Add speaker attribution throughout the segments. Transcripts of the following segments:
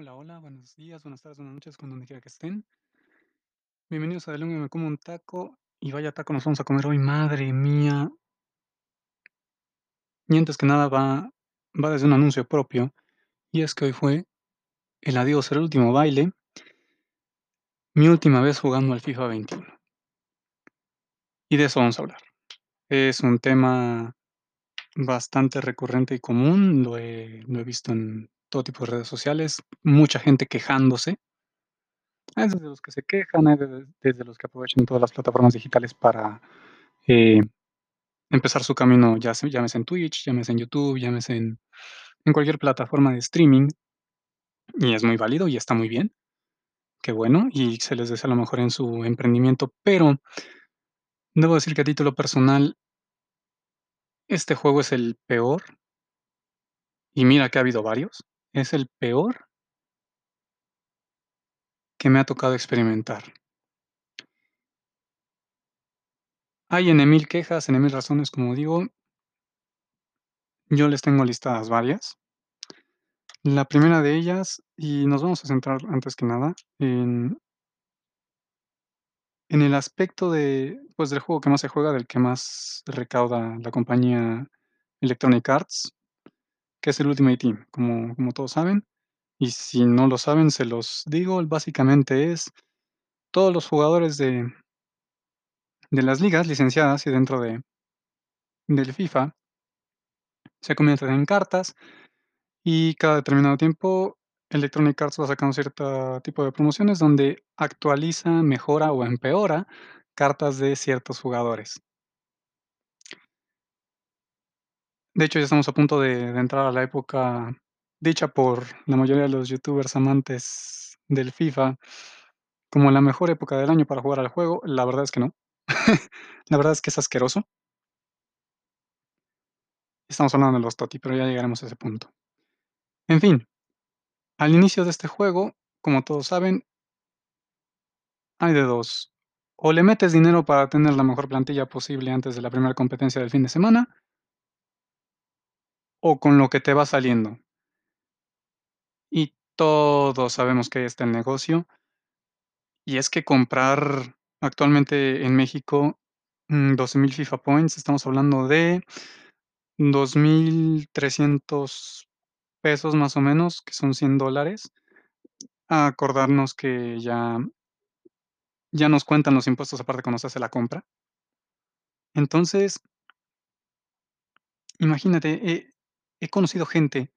Speaker 1: Hola, hola, buenos días, buenas tardes, buenas noches, con donde quiera que estén. Bienvenidos a De Lunes Me Como un Taco, y vaya taco nos vamos a comer hoy, madre mía. Y antes que nada va va desde un anuncio propio, y es que hoy fue el adiós, el último baile mi última vez jugando al FIFA 21. Y de eso vamos a hablar. Es un tema bastante recurrente y común, lo he visto en todo tipo de redes sociales, mucha gente quejándose. Hay desde los que se quejan, hay de desde los que aprovechan todas las plataformas digitales para, eh, empezar su camino, ya se llámese en Twitch, llámese en YouTube, llámese en en cualquier plataforma de streaming. Y es muy válido y está muy bien. Qué bueno, y se les desea lo mejor en su emprendimiento, pero debo decir que a título personal este juego es el peor y mira que ha habido varios, es el peor que me ha tocado experimentar. Hay N mil quejas, N mil razones, como digo. Yo les tengo listadas varias. La primera de ellas, y nos vamos a centrar antes que nada en en el aspecto de, pues, del juego que más se juega, del que más recauda la compañía Electronic Arts, que es el Ultimate Team, como todos saben. Y si no lo saben, se los digo, básicamente es todos los jugadores de de las ligas licenciadas y dentro de del FIFA se convierten en cartas, y cada determinado tiempo Electronic Arts va sacando cierta tipo de promociones donde actualiza, mejora o empeora cartas de ciertos jugadores. De hecho, ya estamos a punto de entrar a la época dicha por la mayoría de los youtubers amantes del FIFA, como la mejor época del año para jugar al juego, la verdad es que no. La verdad es que es asqueroso. Estamos hablando de los TOTY, pero ya llegaremos a ese punto. En fin, al inicio de este juego, como todos saben hay de 2, o le metes dinero para tener la mejor plantilla posible antes de la primera competencia del fin de semana o con lo que te va saliendo. Y todos sabemos que está el negocio. Y es que comprar actualmente en México, mm, 12000 FIFA Points, estamos hablando de $2300 pesos, más o menos, que son $100 dólares. Acordarnos que ya ya nos cuentan los impuestos aparte cuando se hace la compra. Entonces imagínate, he he conocido gente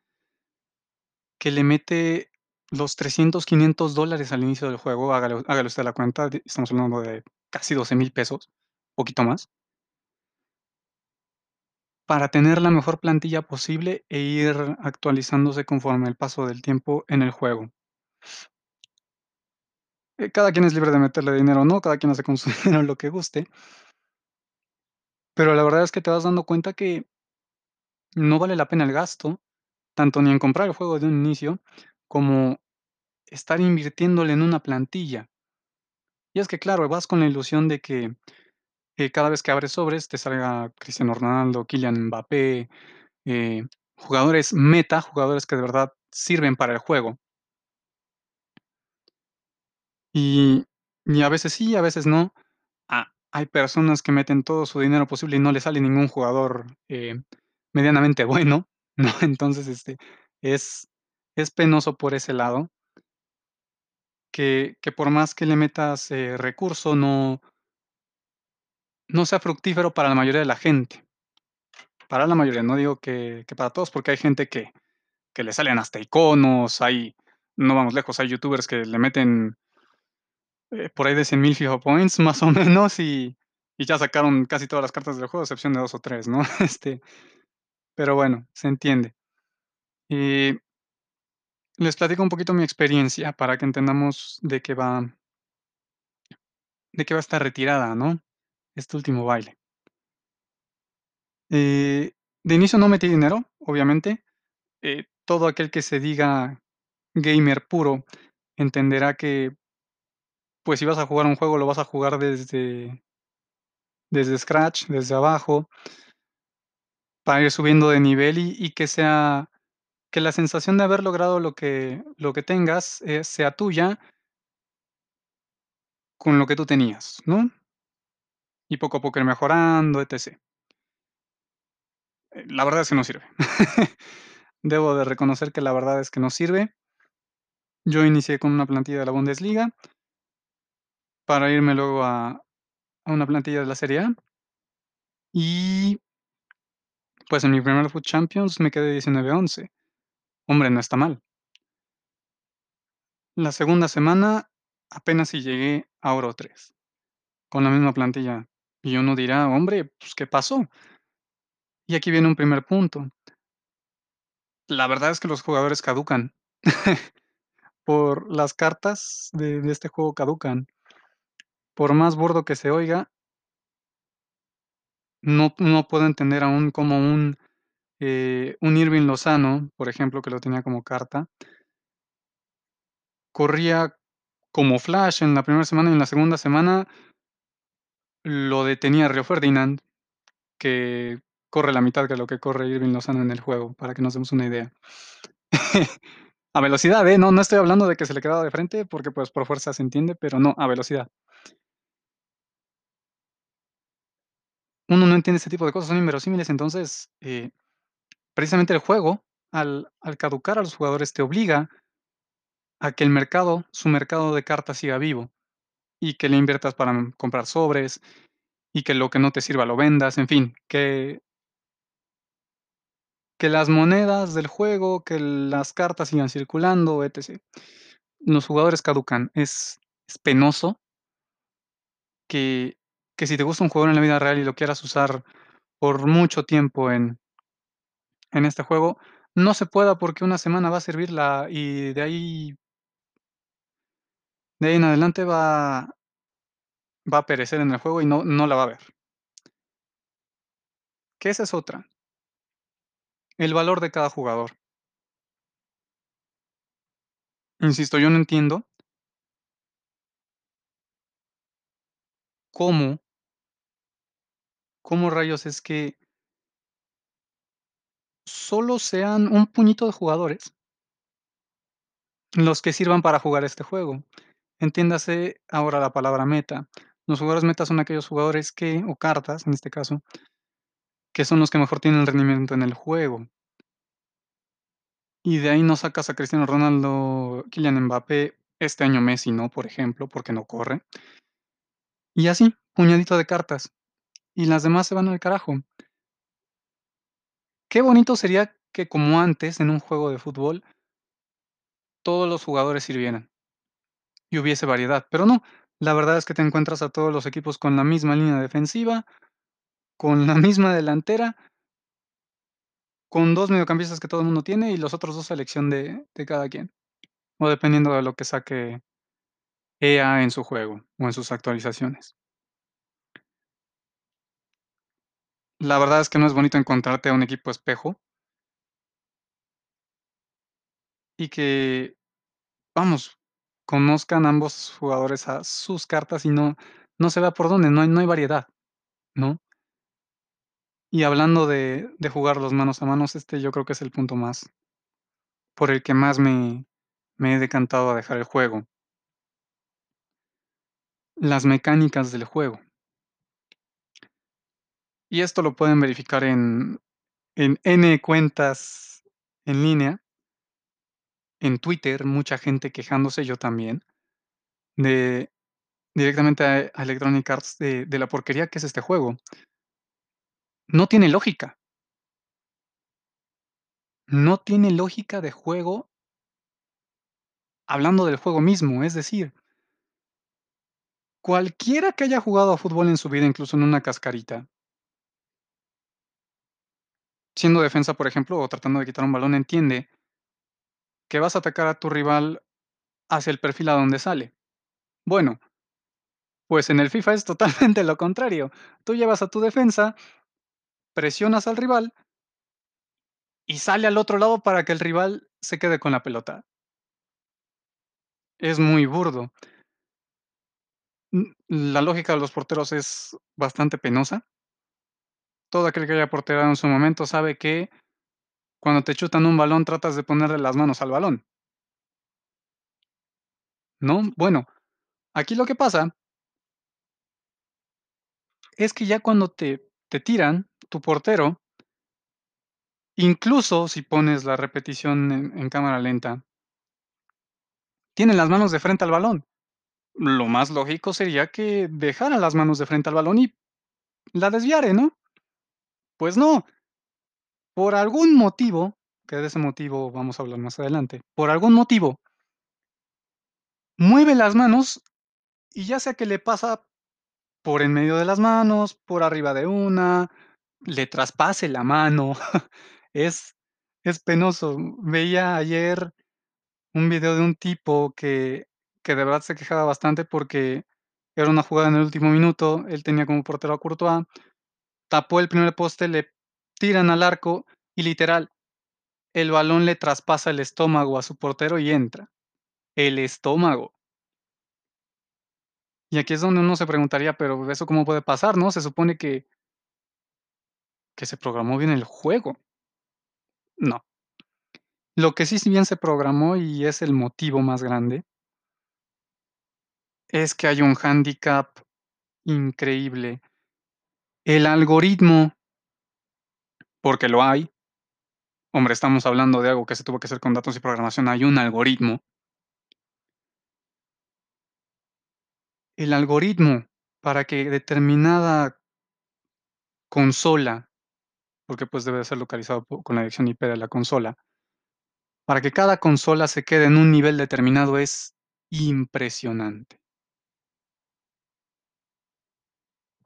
Speaker 1: que le mete los 300, $500 dólares al inicio del juego, hágale usted la cuenta, estamos hablando de casi $12000 pesos, poquito más para tener la mejor plantilla posible e ir actualizándose conforme el paso del tiempo en el juego. Eh, cada quien es libre de meterle dinero o no, cada quien hace con su dinero lo que guste. Pero la verdad es que te vas dando cuenta que no vale la pena el gasto, tanto ni en comprar el juego de un inicio, como estar invirtiéndole en una plantilla. Y es que, claro, vas con la ilusión de que, eh, cada vez que abres sobres te salga Cristiano Ronaldo, Kylian Mbappé, eh, jugadores meta, jugadores que de verdad sirven para el juego. Y y a veces sí, a veces no. Ah, hay personas que meten todo su dinero posible y no le sale ningún jugador, eh, medianamente bueno, ¿no? Entonces, este, es es penoso por ese lado. Que que por más que le metas, eh, recurso, no no sea fructífero para la mayoría de la gente. Para la mayoría, no digo que que para todos, porque hay gente que que le salen hasta iconos, hay no vamos lejos, hay youtubers que le meten eh, por ahí de 100,000 FIFA Points, más o menos, y y ya sacaron casi todas las cartas del juego, a excepción de 2 o 3, ¿no? Este, pero bueno, se entiende. Y les platico un poquito mi experiencia para que entendamos de qué va de qué va esta retirada, ¿no? Este último baile. Eh, de inicio no metí dinero, obviamente. Eh, todo aquel que se diga gamer puro entenderá que pues, si vas a jugar un juego, lo vas a jugar desde desde scratch, desde abajo ir subiendo de nivel y y que sea que la sensación de haber logrado lo que lo que tengas, eh, sea tuya con lo que tú tenías, ¿no? Y poco a poco ir mejorando, etc. Eh, la verdad es que no sirve. Debo de reconocer que la verdad es que no sirve. Yo inicié con una plantilla de la Bundesliga para irme luego a a una plantilla de la Serie A. Y pues, en mi primer FUT Champions me quedé 19-11. Hombre, no está mal. La segunda semana apenas si llegué a oro 3, con la misma plantilla. Y uno dirá: "Hombre, pues, ¿qué pasó?". Y aquí viene un primer punto. La verdad es que los jugadores caducan. Por las cartas de de este juego caducan. Por más burdo que se oiga no no puedo entender aún cómo un, eh, un Irving Lozano, por ejemplo, que lo tenía como carta corría como flash en la primera semana, y en la segunda semana lo detenía Río Ferdinand, que corre la mitad de lo que corre Irving Lozano en el juego, para que nos demos una idea. A velocidad, ¿eh? No no estoy hablando de que se le quedaba de frente, porque, pues, por fuerza se entiende, pero no, a velocidad. Uno no entiende ese tipo de cosas, son inverosímiles. Entonces, eh, precisamente el juego, al al caducar a los jugadores, te obliga a que el mercado, su mercado de cartas siga vivo, y que le inviertas para, mm, comprar sobres, y que lo que no te sirva lo vendas, en fin, que que las monedas del juego, que las cartas sigan circulando, etc. Los jugadores caducan, es es penoso que que si te gusta un jugador en la vida real y lo quieras usar por mucho tiempo en en este juego, no se pueda, porque una semana va a servir la y de ahí de ahí en adelante va va a perecer en el juego y no no la va a ver. Que esa es otra. El valor de cada jugador. Insisto, yo no entiendo cómo cómo rayos es que solo sean un puñito de jugadores los que sirvan para jugar este juego. Entiéndase ahora la palabra meta. Los jugadores meta son aquellos jugadores que o cartas, en este caso que son los que mejor tienen rendimiento en el juego. Y de ahí no sacas a Cristiano Ronaldo, Kylian Mbappé, este año Messi no, por ejemplo, porque no corre. Y así, puñadito de cartas, y las demás se van al carajo. Qué bonito sería que, como antes en un juego de fútbol todos los jugadores sirvieran y hubiese variedad, pero no, la verdad es que te encuentras a todos los equipos con la misma línea defensiva, con la misma delantera con 2 mediocampistas que todo el mundo tiene, y los otros 2 a elección de de cada quien, o dependiendo de lo que saque EA en su juego, o en sus actualizaciones. La verdad es que no es bonito encontrarte a un equipo espejo y que, vamos, conozcan ambos jugadores a sus cartas, y no no se vea por dónde, no hay no hay variedad, ¿no? Y hablando de de jugarlos manos a manos, este yo creo que es el punto más por el que más me me he decantado a dejar el juego. Las mecánicas del juego. Y esto lo pueden verificar en en N cuentas en línea en Twitter, mucha gente quejándose, yo también, de directamente a Electronic Arts de de la porquería que es este juego. No tiene lógica. No tiene lógica de juego hablando del juego mismo, es decir cualquiera que haya jugado a fútbol en su vida, incluso en una cascarita siendo defensa, por ejemplo, o tratando de quitar un balón, entiende que vas a atacar a tu rival hacia el perfil a donde sale. Bueno pues en el FIFA es totalmente lo contrario. Tú llevas a tu defensa presionas al rival y sale al otro lado para que el rival se quede con la pelota. Es muy burdo. La lógica de los porteros es bastante penosa. Todo aquel que haya porteado en su momento sabe que Cuando te chutan un balón, tratas de ponerle las manos al balón. ¿No? Bueno, aquí lo que pasa es que ya cuando te te tiran, tu portero incluso si pones la repetición en en cámara lenta tiene las manos de frente al balón. Lo más lógico sería que dejara las manos de frente al balón y la desviare, ¿no? Pues no. Por algún motivo, que de ese motivo vamos a hablar más adelante, por algún motivo mueve las manos y ya sea que le pasa por en medio de las manos, por arriba de una, le traspase la mano. Es es penoso. Veía ayer un video de un tipo que que de verdad se quejaba bastante porque era una jugada en el último minuto, él tenía como portero a Courtois, tapó el primer poste, le tiran al arco y literal, el balón le traspasa el estómago a su portero y entra. El estómago. Y aquí es donde uno se preguntaría, pero, ¿eso cómo puede pasar, no? Se supone que que se programó bien el juego. No. Lo que sí, bien se programó y es el motivo más grande es que hay un handicap increíble. El algoritmo porque lo hay. Hombre, estamos hablando de algo que se tuvo que hacer con datos y programación, hay un algoritmo. El algoritmo para que determinada consola, porque, pues, debe de ser localizado con la dirección IP de la consola. Para que cada consola se quede en un nivel determinado es impresionante.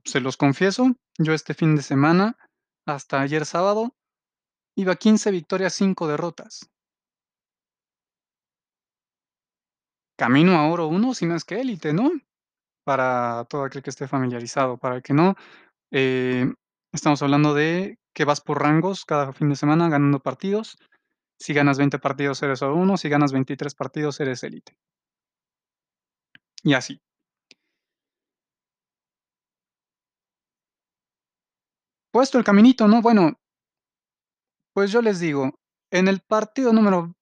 Speaker 1: Se los confieso, yo este fin de semana, hasta ayer sábado, iba 15 victorias, 5 derrotas. Camino a oro 1, si no es que élite, ¿no? Para todo aquel que esté familiarizado, para el que no, eh, estamos hablando de que vas por rangos cada fin de semana ganando partidos. Si ganas 20 partidos, eres oro 1, si ganas 23 partidos, eres élite. Y así. Puesto el caminito, ¿no? Bueno pues yo les digo, en el partido número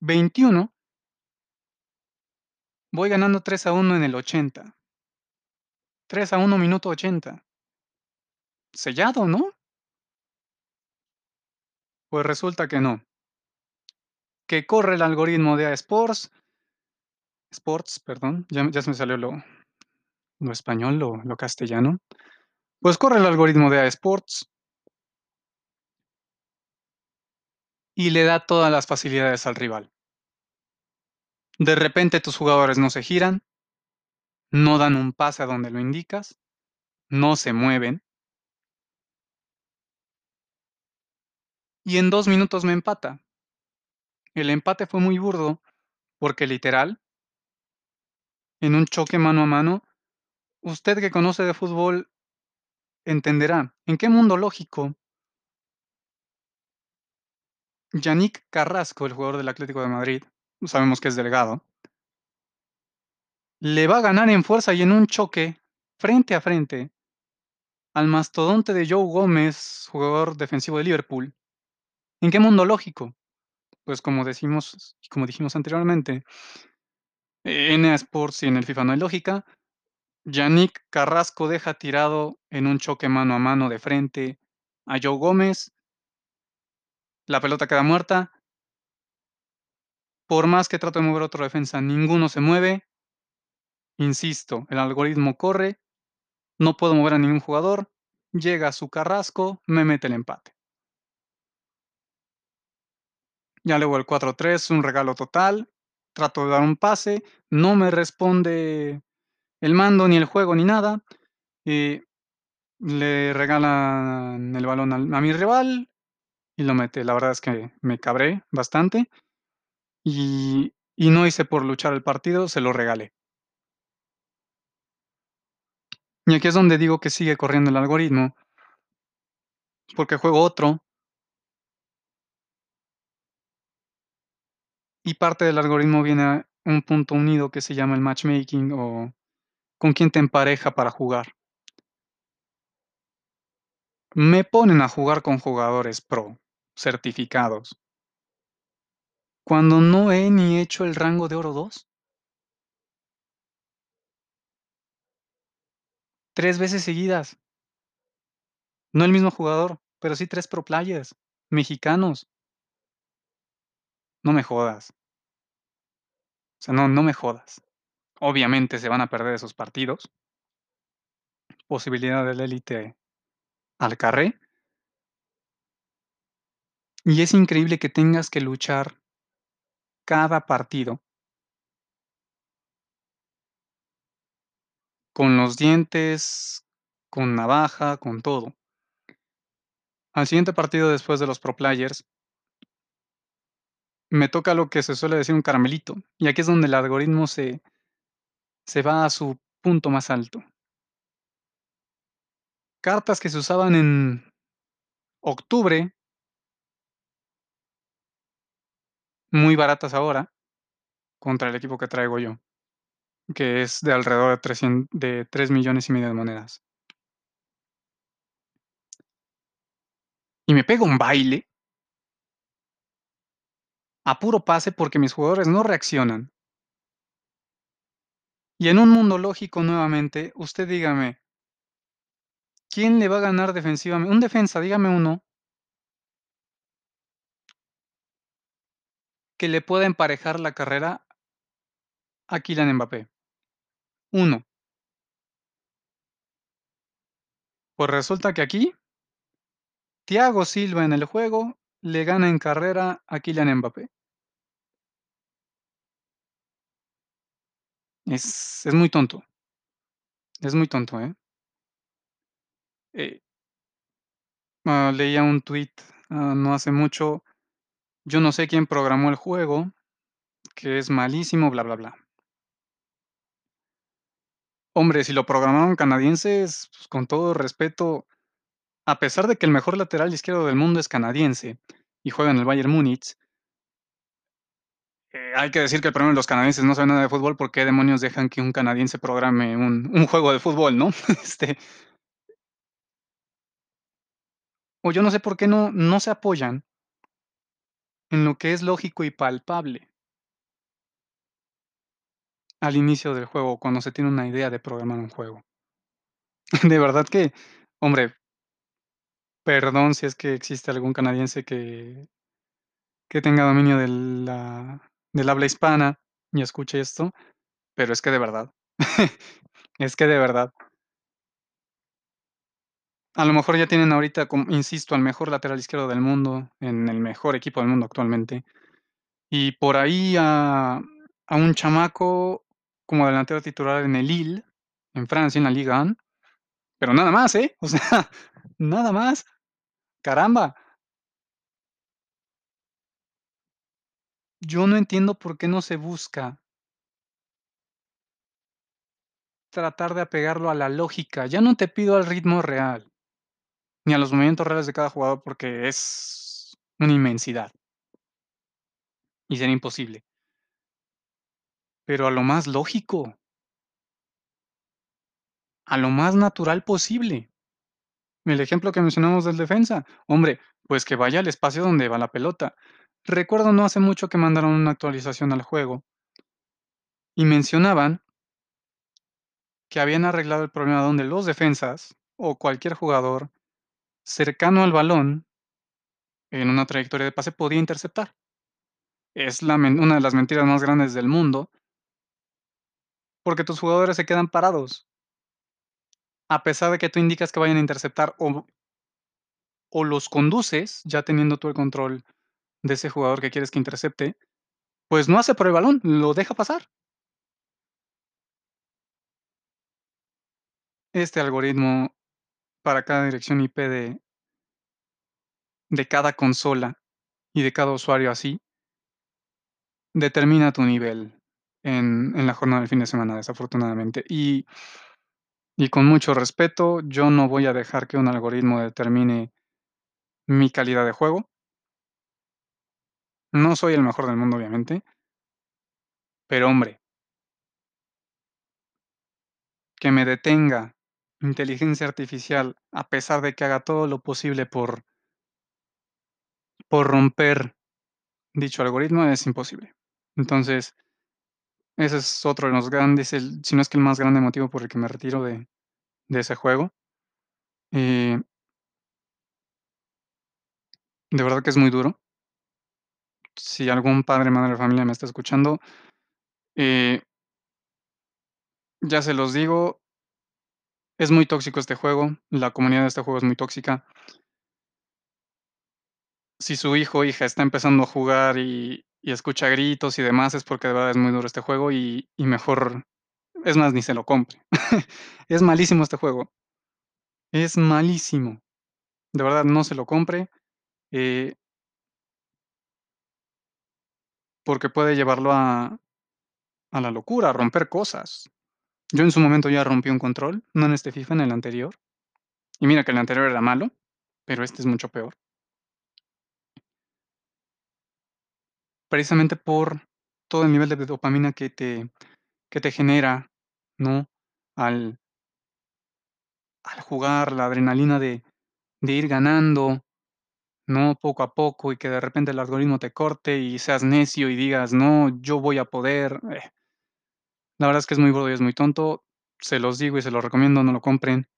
Speaker 1: 21 voy ganando 3 a 1 en el 80. 3 a 1, minuto 80. Sellado, ¿no? Pues resulta que no. Que corre el algoritmo de Sports Sports, perdón, ya ya se me salió lo lo español, lo lo castellano. Pues corre el algoritmo de EA Sports y le da todas las facilidades al rival. De repente, tus jugadores no se giran no dan un pase a donde lo indicas, no se mueven y en 2 minutos me empata. El empate fue muy burdo, porque literal en un choque mano a mano, usted que conoce de fútbol entenderá, ¿en qué mundo lógico? Yannick Carrasco, el jugador del Atlético de Madrid, sabemos que es delgado le va a ganar en fuerza y en un choque, frente a frente al mastodonte de Joe Gómez, jugador defensivo de Liverpool. ¿En qué mundo lógico? Pues, como decimos como dijimos anteriormente en EA Sports y en el FIFA no hay lógica. Yannick Carrasco deja tirado en un choque mano a mano de frente a Joe Gómez. La pelota queda muerta. Por más que trato de mover otro defensa, ninguno se mueve. Insisto, el algoritmo corre, no puedo mover a ningún jugador, llega su Carrasco, me mete el empate. Ya luego el 4-3, un regalo total, trato de dar un pase, no me responde el mando, ni el juego, ni nada, y le regalan el balón al a mi rival y lo mete. La verdad es que me cabré bastante y y no hice por luchar el partido, se lo regalé. Y aquí es donde digo que sigue corriendo el algoritmo porque juego otro y parte del algoritmo viene a un punto unido que se llama el matchmaking o con quién te empareja para jugar. Me ponen a jugar con jugadores pro, certificados. Cuando no he ni hecho el rango de oro 2. 3 veces seguidas. No el mismo jugador, pero sí 3 pro players, mexicanos. No me jodas. O sea, no no me jodas. Obviamente se van a perder esos partidos. Posibilidad del élite al carré. Y es increíble que tengas que luchar cada partido con los dientes, con navaja, con todo. Al siguiente partido después de los pro players me toca lo que se suele decir un caramelito, y aquí es donde el algoritmo se se va a su punto más alto. Cartas que se usaban en octubre muy baratas ahora, contra el equipo que traigo yo, que es de alrededor de trescien de 3 millones y medio de monedas. Y me pega un baile a puro pase, porque mis jugadores no reaccionan. Y en un mundo lógico, nuevamente, usted dígame ¿quién le va a ganar defensivamen un defensa, dígame uno que le pueda emparejar la carrera a Kylian Mbappé. 1. Pues resulta que aquí Thiago Silva en el juego le gana en carrera a Kylian Mbappé. Es es muy tonto. Es muy tonto, ¿eh? Eh Ah, leía un tuit, ah, no hace mucho. Yo no sé quién programó el juego, que es malísimo, bla, bla, bla. Hombre, si lo programaron canadienses, pues, con todo respeto, a pesar de que el mejor lateral izquierdo del mundo es canadiense y juega en el Bayern Múnich hay que decir que el problema de los canadienses no saben nada de fútbol, ¿por qué demonios dejan que un canadiense programe un un juego de fútbol, no? Este o yo no sé por qué no no se apoyan en lo que es lógico y palpable. Al inicio del juego, cuando se tiene una idea de programar un juego. De verdad que, hombre perdón si es que existe algún canadiense que que tenga dominio de la del habla hispana y escuche esto, pero es que de verdad, es que de verdad. A lo mejor ya tienen ahorita, como insisto, al mejor lateral izquierdo del mundo, en el mejor equipo del mundo actualmente. Y por ahí a un chamaco como delantero titular en el Lille, en Francia, en la Ligue 1, pero nada más, ¿eh? O sea, nada más. Caramba. Yo no entiendo por qué no se busca tratar de apegarlo a la lógica. Ya no te pido al ritmo real, ni a los movimientos reales de cada jugador, porque es una inmensidad. Y sería imposible. Pero a lo más lógico. A lo más natural posible. El ejemplo que mencionamos del defensa, hombre, pues que vaya al espacio donde va la pelota. Recuerdo no hace mucho que mandaron una actualización al juego y mencionaban que habían arreglado el problema donde los defensas, o cualquier jugador cercano al balón en una trayectoria de pase, podía interceptar. Es una de las mentiras más grandes del mundo porque tus jugadores se quedan parados. A pesar de que tú indicas que vayan a interceptar, o o los conduces, ya teniendo tú el control de ese jugador que quieres que intercepte, pues no hace por el balón, lo deja pasar. Este algoritmo para cada dirección IP de de cada consola y de cada usuario así determina tu nivel en en la jornada del fin de semana, desafortunadamente. Y y con mucho respeto, yo no voy a dejar que un algoritmo determine mi calidad de juego. No soy el mejor del mundo, obviamente. Pero, hombre que me detenga inteligencia artificial, a pesar de que haga todo lo posible por por romper dicho algoritmo es imposible. Entonces ese es otro de los grandes, el si no es que el más grande motivo por el que me retiro de de ese juego. Eh de verdad que es muy duro. Si algún padre, madre de familia me está escuchando, eh ya se los digo es muy tóxico este juego, la comunidad de este juego es muy tóxica. Si su hijo o hija está empezando a jugar y escucha gritos y demás, es porque de verdad es muy duro este juego y y mejor es más, ni se lo compre. Es malísimo este juego. Es malísimo. De verdad, no se lo compre, eh porque puede llevarlo a a la locura, a romper cosas. Yo en su momento ya rompí un control, no en este FIFA, en el anterior. Y mira que el anterior era malo, pero este es mucho peor. Precisamente por todo el nivel de dopamina que te que te genera, ¿no? Al al jugar, la adrenalina de de ir ganando, ¿no? Poco a poco, y que de repente el algoritmo te corte y seas necio y digas: "No, yo voy a poder", eh. La verdad es que es muy burdo y es muy tonto. Se los digo y se los recomiendo, no lo compren.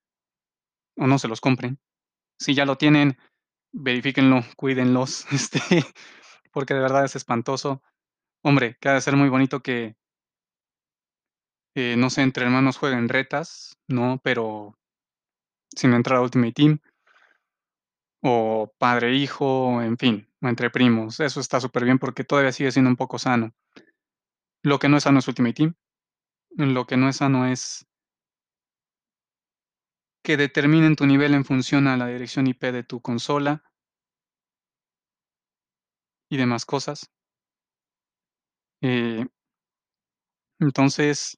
Speaker 1: O no se los compren. Si ya lo tienen, verifíquenlo, cuídenlos, este, porque de verdad es espantoso. Hombre, que ha de ser muy bonito que eh, no sé, entre hermanos jueguen retas, ¿no? Pero sin entrar a Ultimate Team. O padre, hijo, en fin, o entre primos. Eso está superbién, porque todavía sigue siendo un poco sano. Lo que no es sano es Ultimate Team. Lo que no es sano es que determinen tu nivel en función a la dirección IP de tu consola y demás cosas. Eh entonces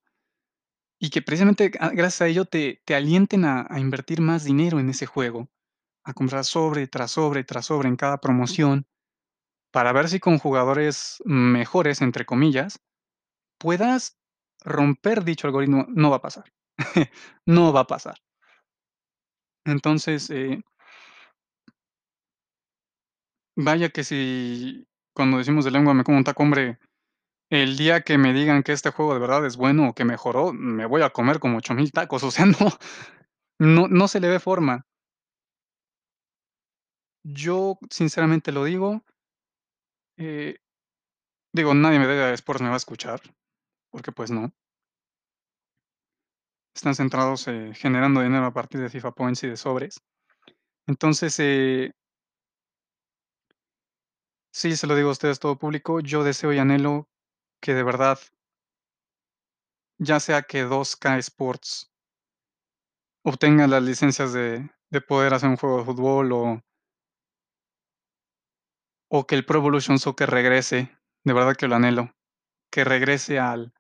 Speaker 1: y que precisamente, ah, gracias a ello te te alienten a invertir más dinero en ese juego, a comprar sobre, tras sobre, tras sobre en cada promoción, para ver si con jugadores "mejores", entre comillas, puedas romper dicho algoritmo. No va a pasar. No va a pasar. Entonces, eh vaya que si, cuando decimos de lengua me como un taco, hombre, el día que me digan que este juego de verdad es bueno o que mejoró, me voy a comer como 8000 tacos, o sea, no no no se le ve forma. Yo sinceramente lo digo eh digo, nadie de EA Sports me va a escuchar, porque, pues, no. Están centrados, eh, generando dinero a partir de FIFA Points y de sobres. Entonces, eh sí, se lo digo a ustedes, todo público, yo deseo y anhelo que de verdad ya sea que 2K Sports obtenga las licencias de de poder hacer un juego de fútbol o o que el Pro Evolution Soccer regrese, de verdad que lo anhelo, que regrese al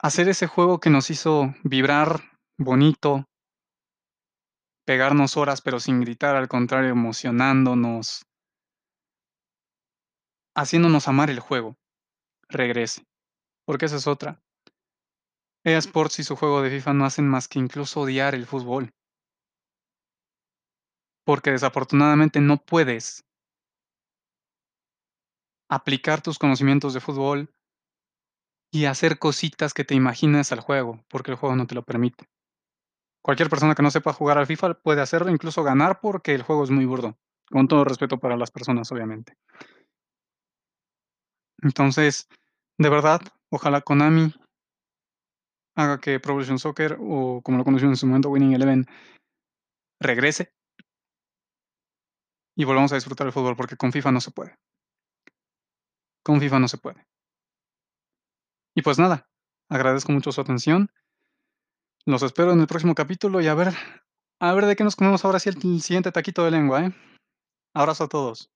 Speaker 1: hacer ese juego que nos hizo vibrar bonito pegarnos horas, pero sin gritar, al contrario, emocionándonos haciéndonos amar el juego, regrese, porque esa es otra. EA Sports y su juego de FIFA no hacen más que incluso odiar el fútbol. Porque desafortunadamente no puedes aplicar tus conocimientos de fútbol y hacer cositas que te imaginas al juego, porque el juego no te lo permite. Cualquier persona que no sepa jugar al FIFA puede hacerlo, incluso ganar, porque el juego es muy burdo, con todo respeto para las personas, obviamente. Entonces, de verdad, ojalá Konami haga que Pro Soccer, o como lo conocimos en su momento, Winning Eleven regrese y volvamos a disfrutar el fútbol, porque con FIFA no se puede. Con FIFA no se puede. Y pues nada, agradezco mucho su atención. Los espero en el próximo capítulo y a ver a ver de qué nos comemos ahora sí el siguiente taquito de lengua, ¿eh? Abrazo a todos.